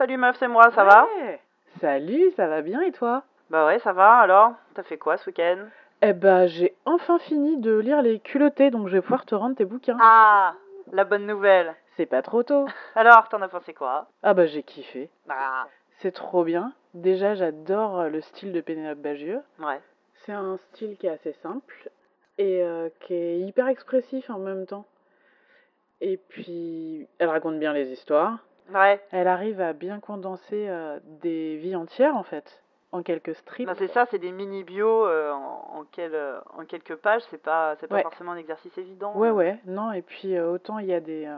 Salut, meuf, c'est moi, ça va? Salut, ça va bien et toi? Bah ouais, ça va, alors? T'as fait quoi ce week-end? Eh ben, j'ai enfin fini de lire les culottés, donc je vais pouvoir te rendre tes bouquins. Ah, la bonne nouvelle. C'est pas trop tôt. Alors, t'en as pensé quoi? Ah bah j'ai kiffé. Ah, C'est trop bien. Déjà, j'adore euh, le style de Pénélope Bagieux. ouais. C'est un style qui est assez simple et euh, qui est hyper expressif en même temps. Et puis, elle raconte bien les histoires. Ouais, Elle arrive à bien condenser euh, des vies entières en fait, en quelques strips. c'est ça, c'est des mini-bios euh, en, en, quel- euh, en quelques pages, c'est pas, c'est pas Ouais. forcément un exercice évident. Ouais, ouais, non, et puis euh, autant il y a des,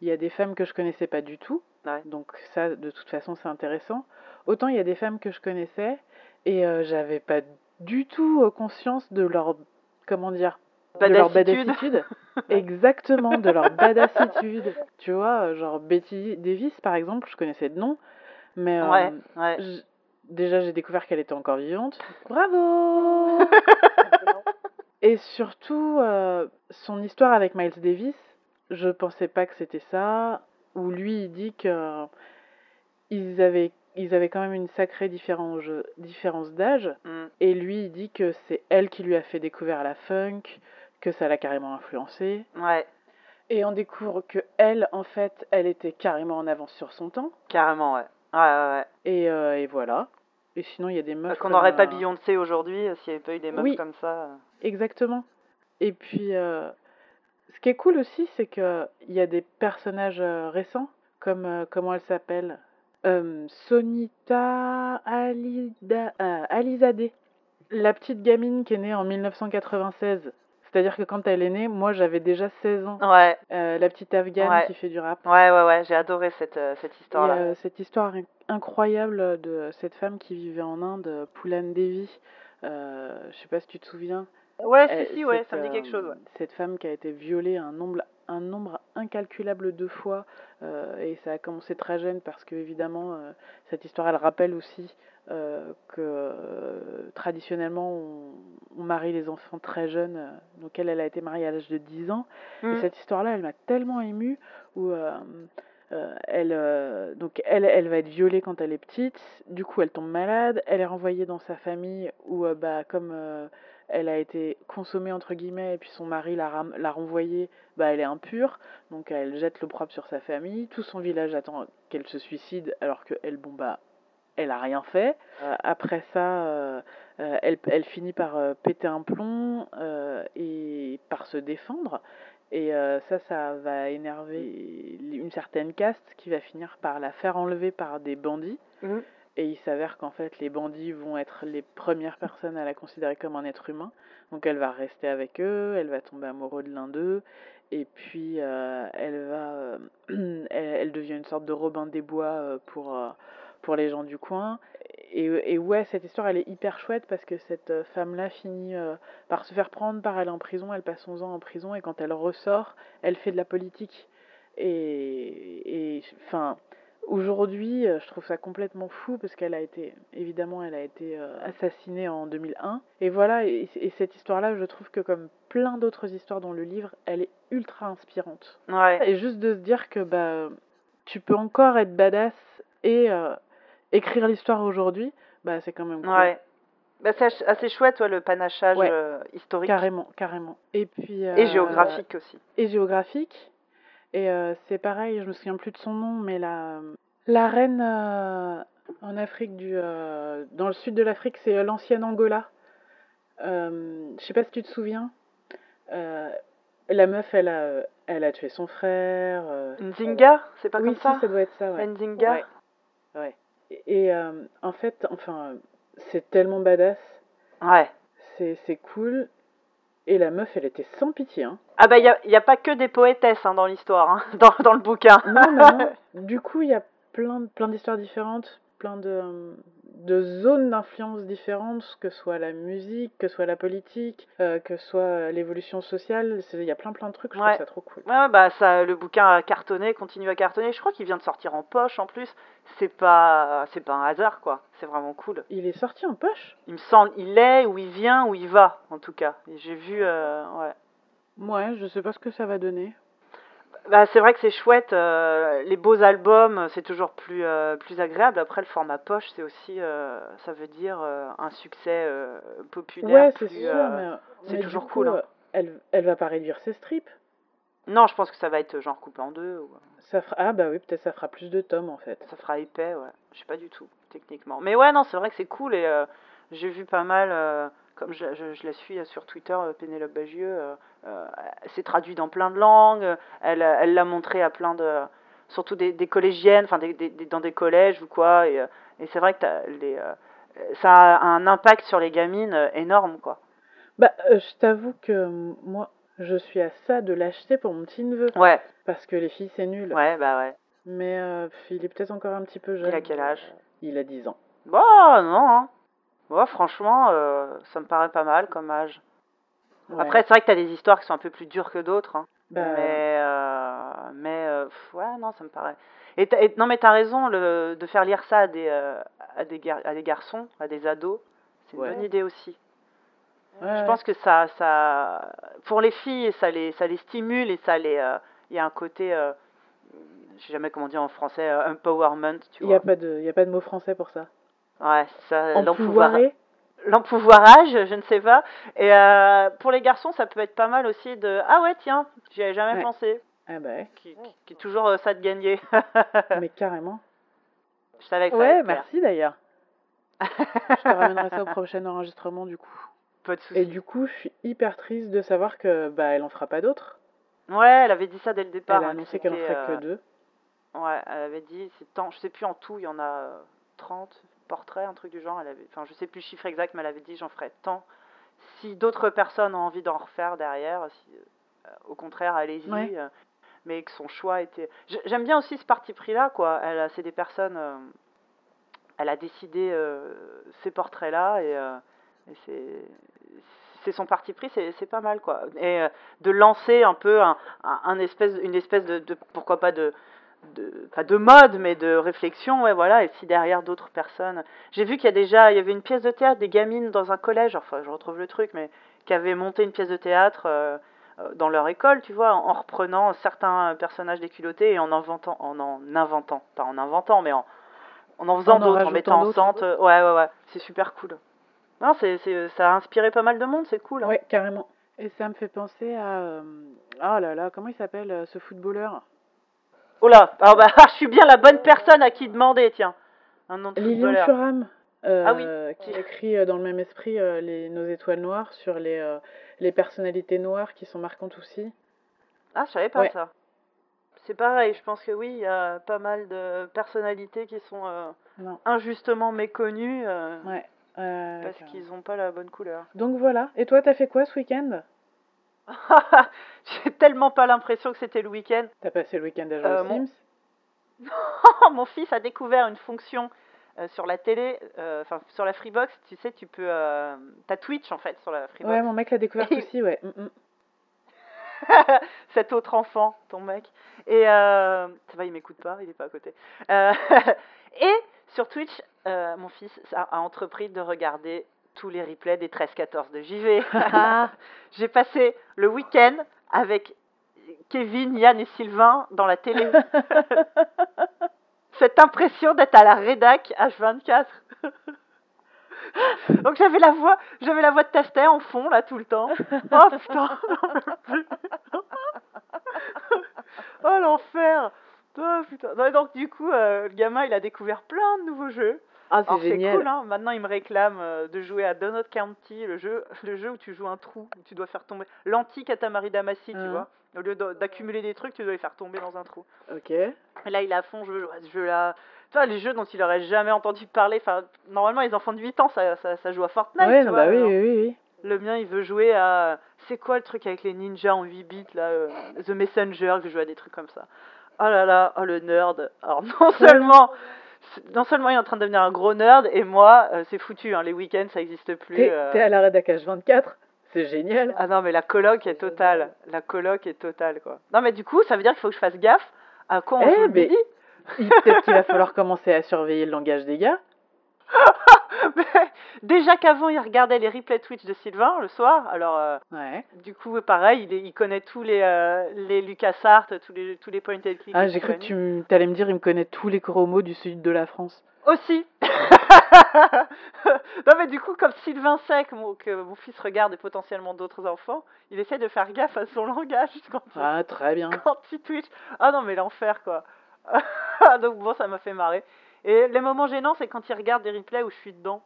il y a des femmes que je connaissais pas du tout, Ouais. donc ça, de toute façon, c'est intéressant. Autant il y a des femmes que je connaissais et j'avais pas du tout conscience de leur, comment dire, de leur Badassitude. Exactement, de leur badassitude. Tu vois, euh, genre Betty Davis, par exemple, je connaissais de nom, mais euh, Ouais, ouais. j- déjà j'ai découvert qu'elle était encore vivante. Bravo Et surtout, euh, son histoire avec Miles Davis, je pensais pas que c'était ça, où lui il dit que ils avaient, ils avaient quand même une sacrée différence, différence d'âge, Mm. et lui il dit que c'est elle qui lui a fait découvrir la funk, que ça l'a carrément influencé, Ouais, et on découvre que elle, en fait, elle était carrément en avance sur son temps, carrément, ouais. Ouais, ouais, ouais. et, euh, et voilà. Et sinon, il y a des meufs. Parce qu'on n'aurait pas euh, Beyoncé aujourd'hui euh, s'il n'y avait pas eu des meufs Oui. comme ça. euh. Exactement. Et puis, euh, ce qui est cool aussi, c'est qu'il y a des personnages récents, comme, comment elle s'appelle Sonita Alida, Alizadeh, la petite gamine qui est née en 1996. C'est-à-dire que quand elle est née, moi j'avais déjà 16 ans. Ouais, Euh, la petite afghane Ouais. qui fait du rap. ouais, ouais, ouais, j'ai adoré cette, euh, cette Et histoire-là. euh, cette histoire in- incroyable de cette femme qui vivait en Inde, Poulan Devi. Euh, je sais pas si tu te souviens. Ouais, si, si, ouais, cette, ça me dit quelque chose, ouais. Cette femme qui a été violée un nombre, un nombre incalculable de fois, euh, et ça a commencé très jeune parce que, évidemment, euh, cette histoire, elle rappelle aussi euh, que traditionnellement, on, on marie les enfants très jeunes. donc, elle, elle a été mariée à l'âge de 10 ans. Et Mm. cette histoire-là, elle m'a tellement émue où euh, elle, euh, donc elle, elle va être violée quand elle est petite. Du coup, elle tombe malade. Elle est renvoyée dans sa famille où, euh, bah, comme elle a été consommée entre guillemets et puis son mari l'a l'a renvoyée, bah, elle est impure. Donc elle jette l'opprobre sur sa famille. Tout son village attend qu'elle se suicide alors que elle, bon bah, elle a rien fait. Euh, après ça, euh, euh, elle, elle finit par péter un plomb et par se défendre. Et ça, ça va énerver une certaine caste qui va finir par la faire enlever par des bandits. Mhm. Et il s'avère qu'en fait, les bandits vont être les premières personnes à la considérer comme un être humain. Donc elle va rester avec eux, elle va tomber amoureuse de l'un d'eux. Et puis euh, elle va, euh, elle, devient une sorte de Robin des Bois euh, pour, pour les gens du coin. Et, et ouais, cette histoire, elle est hyper chouette parce que cette femme-là finit par se faire prendre, par aller en prison, elle passe 11 ans en prison et quand elle ressort, elle fait de la politique. Et, et enfin, aujourd'hui, euh, je trouve ça complètement fou parce qu'elle a été, évidemment, elle a été euh, assassinée en 2001. Et voilà, et, et cette histoire-là, je trouve que comme plein d'autres histoires dans le livre, elle est ultra inspirante. Ouais. Et juste de se dire que bah, tu peux encore être badass et euh, écrire l'histoire aujourd'hui, bah, c'est quand même cool. Ouais. Bah, c'est assez chouette, ouais, le panachage Ouais. euh, historique Carrément, carrément. Et puis. et géographique aussi. et géographique. Et euh, c'est pareil, je me souviens plus de son nom, mais la, la reine euh, en Afrique du, euh, dans le sud de l'Afrique, c'est l'ancienne Angola. Je sais pas si tu te souviens. La meuf, elle a, elle a tué son frère. Nzinga, c'est pas oui, comme si, ça ça doit être ça, ouais. Nzinga Ouais. ouais. Et, et, en fait, enfin, c'est tellement badass, Ouais. c'est cool. Et la meuf, elle était sans pitié, hein. Ah bah, il n'y a, y a pas que des poétesses hein, dans l'histoire, hein, dans, dans le bouquin. Non, non. Du coup, il y a plein, plein d'histoires différentes, plein de, de zones d'influence différentes, que ce soit la musique, que ce soit la politique, euh, que ce soit l'évolution sociale. Il y a plein, plein de trucs, je Ouais. trouve ça trop cool. Ouais, bah ça, le bouquin a cartonné, continue à cartonner. Je crois qu'il vient de sortir en poche en plus. C'est pas, c'est pas un hasard quoi. C'est vraiment cool. Il est sorti en poche? Il me semble, il est où il vient, où il va en tout cas. J'ai vu, euh, ouais. Ouais, je sais pas ce que ça va donner. Bah, c'est vrai que c'est chouette. euh, les beaux albums, c'est toujours plus, euh, plus agréable. Après, le format poche, c'est aussi, euh, ça veut dire un succès populaire. Ouais, c'est sûr, mais, c'est mais toujours coup, cool, hein. elle, elle va pas réduire ses strips. Non, je pense que ça va être genre coupé en deux. Ou... Ça fera... Ah bah oui, peut-être ça fera plus de tomes en fait. Ça fera épais, ouais. Je sais pas du tout, techniquement. Mais ouais, non, c'est vrai que c'est cool et j'ai vu pas mal, comme je, je- je la suis euh, sur Twitter, euh, Pénélope Bagieux, euh, euh, c'est traduit dans plein de langues, elle elle l'a montré à plein de. surtout des, des collégiennes, enfin des, des- des- dans des collèges ou quoi, et, et c'est vrai que les, ça a un impact sur les gamines énorme, quoi. Bah, je t'avoue que moi, je suis à ça de l'acheter pour mon petit neveu. Ouais, Parce que les filles, c'est nul. ouais, bah ouais. Mais euh, il est peut-être encore un petit peu jeune. Il a quel âge? Il a 10 ans. Bon, non, hein. Franchement, euh, ça me paraît pas mal comme âge. Ouais. Après, c'est vrai que t'as des histoires qui sont un peu plus dures que d'autres. Hein. Bah, Mais, euh, mais euh, pff, ouais, non, ça me paraît. Et, non, mais t'as raison le, de faire lire ça à des, à, des gar- à des garçons, à des ados. C'est une Ouais. bonne idée aussi. Je pense que ça, ça, pour les filles, ça les, ça les stimule et ça les, il y a un côté, je sais jamais comment dire en français, euh, empowerment, tu il n'y a, vois. pas de- il y a pas de mot français pour ça. Ouais, ça, l'empouvoir- Empouvoiré l'empouvoirage, je ne sais pas. Et euh, pour les garçons, ça peut être pas mal aussi de, ah ouais, tiens, j'y avais jamais Ouais. pensé. Ah bah Qui, qui- qui est toujours euh, ça de gagner. mais carrément. Je savais que ça Ouais, merci d'ailleurs. Je te ramènerai ça au prochain enregistrement du coup. Pas de soucis. Et du coup, je suis hyper triste de savoir que bah elle en fera pas d'autres. Ouais, elle avait dit ça dès le départ. Elle a hein, annoncé qu'elle en ferait euh, que deux. Ouais, elle avait dit, c'est tant, je sais plus en tout, il y en a euh, 30 portraits, un truc du genre. Elle avait, enfin, je sais plus le chiffre exact, mais elle avait dit, j'en ferai tant. Si d'autres personnes ont envie d'en refaire derrière, si, euh, au contraire, allez-y. Ouais. euh, mais que son choix était. J'aime bien aussi ce parti pris-là, quoi. Elle, c'est des personnes. euh, elle a décidé ces portraits-là et, et c'est. C'est son parti pris, c'est c'est pas mal quoi. Et euh, de lancer un peu un, un, un espèce, une espèce de, de pourquoi pas de, de pas de mode mais de réflexion ouais voilà. Et si derrière d'autres personnes j'ai vu qu'il y a déjà il y avait une pièce de théâtre des gamines dans un collège enfin je retrouve le truc mais qui avaient monté une pièce de théâtre euh, euh, dans leur école tu vois en, en reprenant certains personnages déculottés et en inventant en en inventant pas en inventant mais en en en faisant d'autres en mettant en centre euh, ouais ouais ouais. C'est super cool. Non c'est c'est ça a inspiré pas mal de monde c'est cool hein. Ouais, carrément. Et ça me fait penser à euh, oh là là, comment il s'appelle ce footballeur? Oh là ah bah je suis bien la bonne personne à qui demander tiens un nom de Lilian Thuram. euh, Ah oui. qui écrit euh, dans le même esprit euh, les, nos étoiles noires sur les, euh, les personnalités noires qui sont marquantes aussi. Ah, je savais pas Ouais. ça. C'est pareil, je pense que oui, il y a pas mal de personnalités qui sont injustement méconnues Ouais. parce qu'ils ont pas la bonne couleur. Donc voilà. Et toi, t'as fait quoi ce week-end? J'ai tellement pas l'impression que c'était le week-end. T'as passé le week-end à jouer Euh, aux mon- Sims? Mon fils a découvert une fonction euh, sur la télé, euh, enfin sur la Freebox. Tu sais, tu peux. Euh, T'as Twitch en fait sur la Freebox. Ouais, mon mec l'a découvert Et- aussi, ouais. Mm, mm. Cet autre enfant, ton mec. Et ça va, il m'écoute pas, il est pas à côté. Et sur Twitch, mon fils a, a entrepris de regarder tous les replays des 13-14 de JV. J'ai passé le week-end avec Kevin, Yann et Sylvain dans la télé. Cette impression d'être à la rédac H24. Donc j'avais la voix, j'avais la voix de Tastet en fond là tout le temps. Oh putain, oh l'enfer. Oh putain. Non, et donc du coup, euh, le gamin il a découvert plein de nouveaux jeux. Ah, c'est c'est génial. cool, hein. Maintenant il me réclame euh, de jouer à Donut County, le jeu, le jeu où tu joues un trou, où tu dois faire tomber l'anti-Katamari Damacy, tu Mhm. vois. Au lieu d'accumuler des trucs, tu dois les faire tomber dans un trou. Ok. Et là, il est à fond, je veux jouer à ce jeu-là. Tu vois, les jeux dont il aurait jamais entendu parler. Enfin, normalement, les enfants de 8 ans, ça, ça, ça joue à Fortnite. ouais, tu non, vois, bah oui, oui, oui, oui. Le mien, il veut jouer à. C'est quoi le truc avec les ninjas en 8 bits, là euh, The Messenger, que je joue à des trucs comme ça. Oh là là, oh le nerd. Alors, non seulement. Non seulement il est en train de devenir un gros nerd, et moi, euh, c'est foutu, hein, les week-ends, ça existe plus. T'es euh. à la rédac H24 C'est génial. Ah non, mais la coloc est totale. La coloc est totale, quoi. Non, mais du coup, ça veut dire qu'il faut que je fasse gaffe à quoi on Eh, le mais- Peut-être qu'il va falloir commencer à surveiller le langage des gars. Déjà qu'avant, il regardait les replays Twitch de Sylvain le soir. Alors, euh, Ouais. du coup, pareil, il, est- il connaît tous les, euh, les LucasArts, tous les, tous les point and click. Ah, j'ai cru que tu allais me dire, il me connaît tous les chromos du sud de la France. Aussi. non, mais du coup, comme Sylvain sait que mon, que mon fils regarde et potentiellement d'autres enfants, il essaie de faire gaffe à son langage quand il, Ah, très bien. quand il Twitch. Ah non, mais l'enfer, quoi. Donc bon, ça m'a fait marrer. Et les moments gênants, c'est quand il regarde des replays où je suis dedans.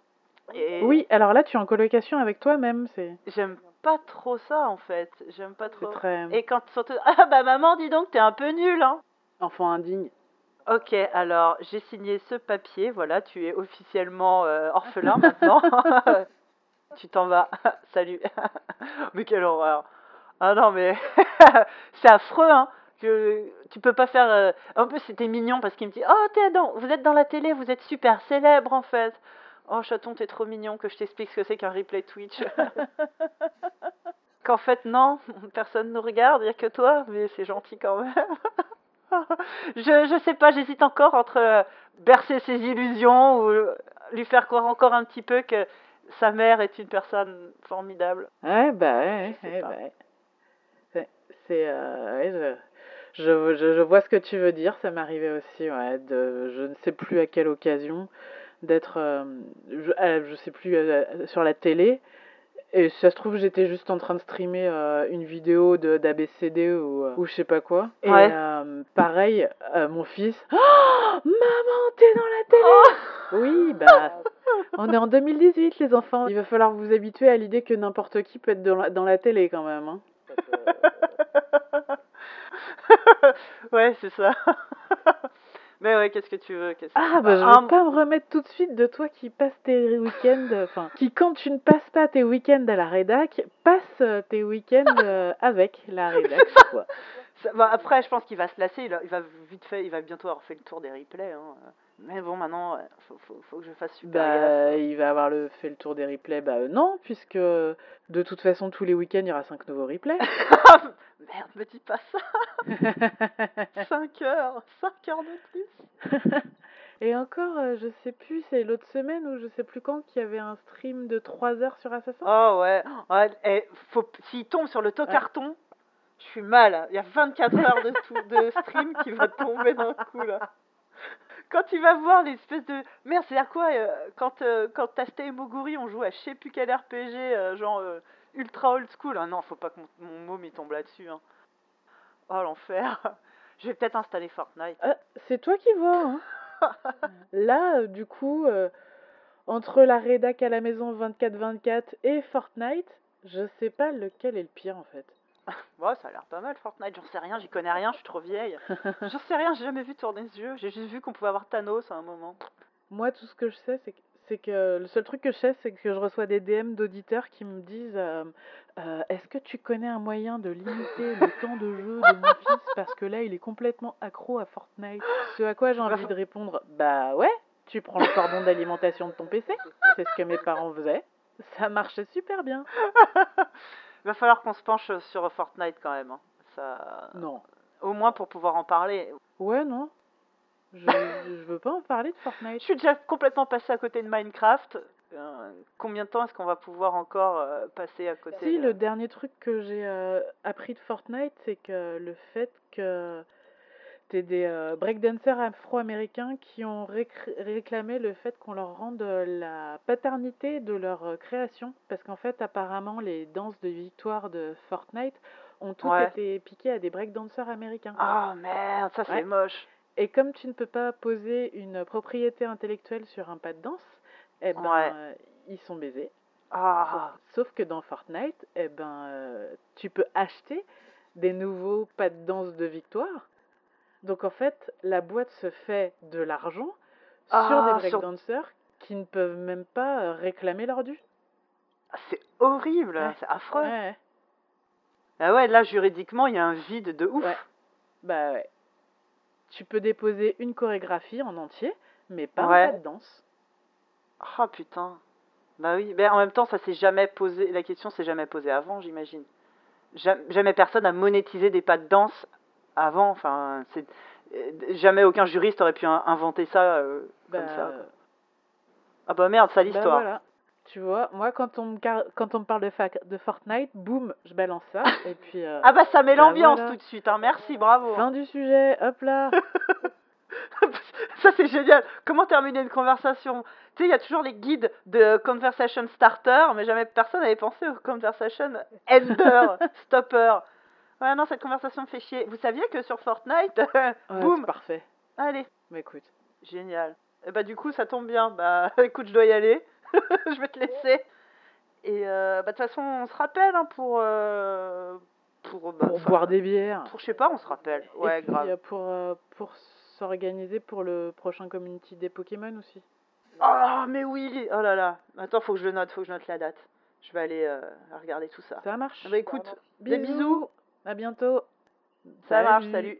Et Oui, alors là, tu es en colocation avec toi-même, c'est J'aime pas trop ça, en fait. J'aime pas trop. très Et quand surtout... Ah bah maman, dis donc, t'es un peu nulle, hein. enfant indigne. Ok, alors j'ai signé ce papier, voilà, tu es officiellement euh, orphelin maintenant. tu t'en vas, salut. mais quelle horreur. Ah non, mais c'est affreux, hein. Que tu peux pas faire. euh, En plus, c'était mignon parce qu'il me dit Oh, t'es dans... vous êtes dans la télé, vous êtes super célèbre en fait. Oh, chaton, t'es trop mignon que je t'explique ce que c'est qu'un replay Twitch. Qu'en fait, non, personne nous regarde, il a que toi, mais c'est gentil quand même. je, je sais pas, j'hésite encore entre euh, bercer ses illusions ou euh, lui faire croire encore un petit peu que sa mère est une personne formidable. Ouais, bah ouais, Je sais ouais, pas. bah ouais. C'est, c'est, euh, ouais, je, je, je, je vois ce que tu veux dire. Ça m'arrivait aussi, ouais, de, je ne sais plus à quelle occasion, d'être, euh, je, euh, je sais plus, euh, sur la télé. Et si ça se trouve, j'étais juste en train de streamer euh, une vidéo de d'ABCD ou, euh, ou je sais pas quoi. Et Ouais. euh, pareil, euh, mon fils, oh, maman, t'es dans la télé. Oui, bah, on est en 2018, les enfants. Il va falloir vous habituer à l'idée que n'importe qui peut être dans la, dans la télé quand même. Hein. ouais, c'est ça. mais ouais, qu'est-ce que tu veux qu'est-ce que- Ah, bah, je vais pas me remettre tout de suite de toi qui passe tes week-ends, euh, enfin, qui quand tu ne passes pas tes week-ends à la rédac, passe euh, tes week-ends euh, avec la rédac, quoi. Ça- bah, après, je pense qu'il va se lasser. Il va vite fait, il va bientôt avoir fait le tour des replays. Hein. Mais bon, maintenant, faut, faut, faut que je fasse super gaffe. Bah, il va avoir le, fait le tour des replays. Bah, euh, non, puisque de toute façon, tous les week-ends, il y aura cinq nouveaux replays. Merde, me dis pas ça. 5 heures, 5 heures de plus. Et encore, euh, je sais plus, c'est l'autre semaine ou je sais plus quand qu'il y avait un stream de 3 heures sur Assassin. Oh ouais. ouais et faut, s'il tombe sur le taux Ouais. carton, je suis mal. Il y a 24 heures de, tout, de stream qui va tomber d'un coup là. Quand tu vas voir l'espèce de. Merde, c'est à quoi euh, Quand, euh, quand Tasté et Moguri on joue à je sais plus quel RPG, euh, genre euh, ultra old school. Ah non, faut pas que mon, mon môme il tombe là-dessus. Hein. Oh l'enfer. Je vais peut-être installer Fortnite. C'est toi qui vois, hein. Là, du coup, entre la rédac à la maison 24-24 et Fortnite, je sais pas lequel est le pire en fait. Ouais, ça a l'air pas mal Fortnite. J'en sais rien, j'y connais rien, je suis trop vieille. J'en sais rien, j'ai jamais vu tourner ce jeu. J'ai juste vu qu'on pouvait avoir Thanos à un moment. Moi, tout ce que je sais, c'est que, c'est que le seul truc que je sais, c'est que je reçois des DM d'auditeurs qui me disent euh, Euh, Est-ce que tu connais un moyen de limiter le temps de jeu de mon fils? Parce que là, il est complètement accro à Fortnite. Ce à quoi j'ai envie de répondre Bah ouais, tu prends le cordon d'alimentation de ton PC. C'est ce que mes parents faisaient. Ça marchait super bien. Va falloir qu'on se penche sur Fortnite quand même. hein. Ça... Non. Au moins pour pouvoir en parler. Ouais, non. Je, je veux pas en parler de Je Fortnite. suis déjà complètement passé à côté de Minecraft. Euh, combien de temps est-ce qu'on va pouvoir encore euh, passer à côté Si, de- le dernier truc que j'ai euh, appris de Fortnite, c'est que le fait que t'es des euh, breakdancers afro-américains qui ont réclamé le fait qu'on leur rende euh, la paternité de leur euh, création. Parce qu'en fait, apparemment, les danses de victoire de Fortnite ont toutes Ouais. été piquées à des breakdancers américains. Ah merde, ça c'est Ouais. moche. Et comme tu ne peux pas poser une propriété intellectuelle sur un pas de danse, eh ben, Ouais. euh, ils sont baisés. Ah, Sauf que dans Fortnite, eh ben, euh, tu peux acheter des nouveaux pas de danse de victoire. Donc en fait, la boîte se fait de l'argent sur Ah, des sur- breakdancers qui ne peuvent même pas euh, réclamer leur dû. c'est horrible, Ouais. c'est affreux. Ouais, Ah ouais, là juridiquement il y a un vide de ouf. Ouais. bah ouais. Tu peux déposer une chorégraphie en entier, mais pas Ouais. un pas de danse. Ah putain. Bah oui, mais en même temps ça s'est jamais posé, la question s'est jamais posée avant j'imagine. Jamais, jamais personne a monétisé des pas de danse avant, enfin c'est euh, jamais aucun juriste aurait pu in- inventer ça euh, comme Bah, ça. quoi. Ah bah merde, ça Bah l'histoire. voilà. Tu vois, moi quand on me, car- quand on me parle de, fac- de Fortnite, boum, je balance ça. et puis, euh, Ah bah ça met Bah l'ambiance voilà. tout de suite, hein. merci, bravo. fin du sujet, hop là. ça c'est génial. Comment terminer une conversation? Tu sais, il y a toujours les guides de conversation starter, mais jamais personne n'avait pensé au conversation ender, stopper. Ouais, non, cette conversation me fait chier. Vous saviez que sur Fortnite, Ouais, boum, c'est parfait. allez, Bah écoute. génial. Et bah du coup, ça tombe bien. Bah écoute, je dois y aller. je vais te laisser. Et euh, bah de toute façon, on se rappelle hein, pour euh, pour bah, Pour enfin, boire des bières. Pour je sais pas, on se rappelle. Ouais, et puis, grave. euh, pour, euh, pour s'organiser pour le prochain community des Pokémon aussi. Oh mais oui. Oh là là. Attends, faut que je le note, faut que je note la date. Je vais aller euh, regarder tout ça. Ça marche Ah bah écoute, des bisous. À bientôt. Ça marche, salut.